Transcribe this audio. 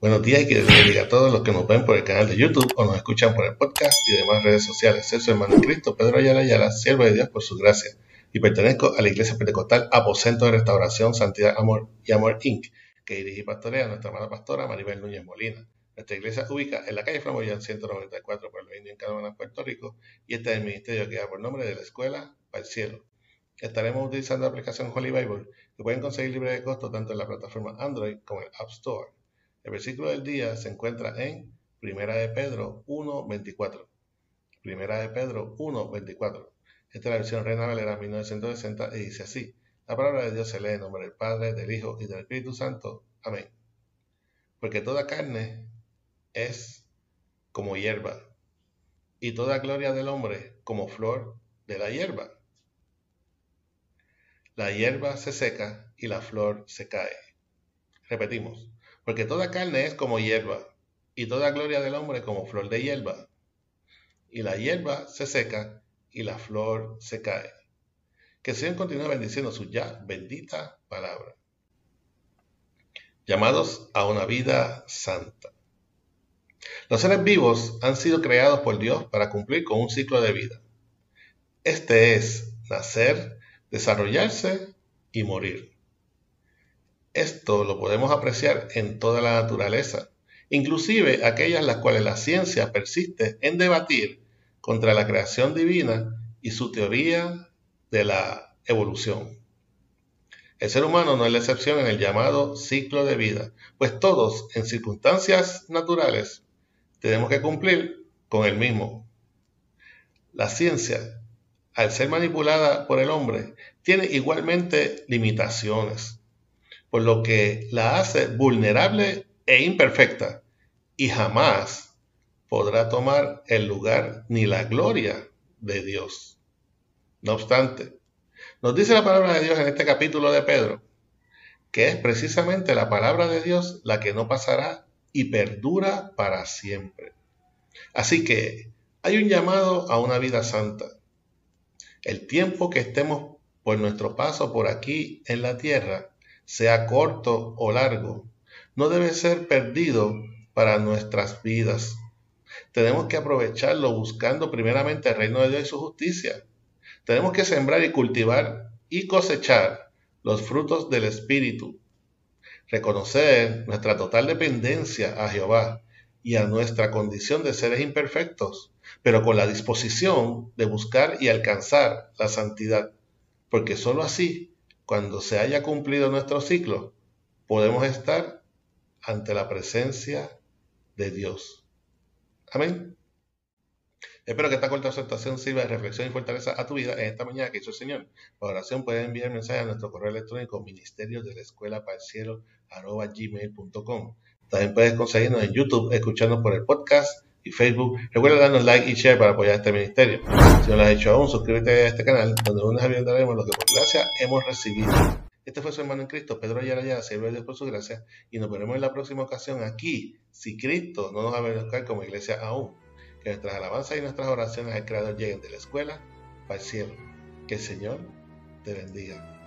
Buenos días y Dios bendiga a todos los que nos ven por el canal de YouTube o nos escuchan por el podcast y demás redes sociales. Soy su hermano Cristo, Pedro Ayala Ayala, siervo de Dios por su gracia, y pertenezco a la Iglesia Pentecostal Aposento de Restauración, Santidad, Amor y Amor Inc., que dirige y pastorea nuestra hermana pastora Maribel Núñez Molina. Nuestra iglesia ubica en la calle Flamboyán 194, Pueblo Indio, en Canadá, Puerto Rico, y este es el ministerio que da por nombre de la Escuela para el Cielo. Estaremos utilizando la aplicación Holy Bible, que pueden conseguir libre de costo tanto en la plataforma Android como en el App Store. El versículo del día se encuentra en Primera de Pedro 1.24. Primera de Pedro 1.24. Esta es la versión Reina Valera 1960 y dice así. La palabra de Dios se lee en nombre del Padre, del Hijo y del Espíritu Santo. Amén. Porque toda carne es como hierba, y toda gloria del hombre como flor de la hierba. La hierba se seca y la flor se cae. Repetimos, porque toda carne es como hierba, y toda gloria del hombre como flor de hierba. Y la hierba se seca, y la flor se cae. Que el Señor continúe bendiciendo su ya bendita palabra. Llamados a una vida santa. Los seres vivos han sido creados por Dios para cumplir con un ciclo de vida. Este es nacer, desarrollarse y morir. Esto lo podemos apreciar en toda la naturaleza, inclusive aquellas las cuales la ciencia persiste en debatir contra la creación divina y su teoría de la evolución. El ser humano no es la excepción en el llamado ciclo de vida, pues todos, en circunstancias naturales, tenemos que cumplir con el mismo. La ciencia, al ser manipulada por el hombre, tiene igualmente limitaciones por lo que la hace vulnerable e imperfecta y jamás podrá tomar el lugar ni la gloria de Dios. No obstante, nos dice la palabra de Dios en este capítulo de Pedro, que es precisamente la palabra de Dios la que no pasará y perdura para siempre. Así que hay un llamado a una vida santa. El tiempo que estemos por nuestro paso por aquí en la tierra sea corto o largo, no debe ser perdido para nuestras vidas. Tenemos que aprovecharlo buscando primeramente el reino de Dios y su justicia. Tenemos que sembrar y cultivar y cosechar los frutos del Espíritu. Reconocer nuestra total dependencia a Jehová y a nuestra condición de seres imperfectos, pero con la disposición de buscar y alcanzar la santidad, porque sólo así cuando se haya cumplido nuestro ciclo, podemos estar ante la presencia de Dios. Amén. Espero que esta corta exhortación sirva de reflexión y fortaleza a tu vida en esta mañana que hizo el Señor. Para oración puedes enviar mensaje a nuestro correo electrónico ministerio de la escuela para el cielo gmail.com. También puedes conseguirnos en YouTube escuchando por el podcast Facebook. Recuerda darnos like y share para apoyar este ministerio. Si no lo has hecho aún, suscríbete a este canal donde lunes a daremos lo que por gracia hemos recibido. Este fue su hermano en Cristo, Pedro Ayala, siervo de Dios por su gracia, y nos veremos en la próxima ocasión aquí, si Cristo no nos a ver como iglesia aún. Que nuestras alabanzas y nuestras oraciones al Creador lleguen de la escuela para el cielo. Que el Señor te bendiga.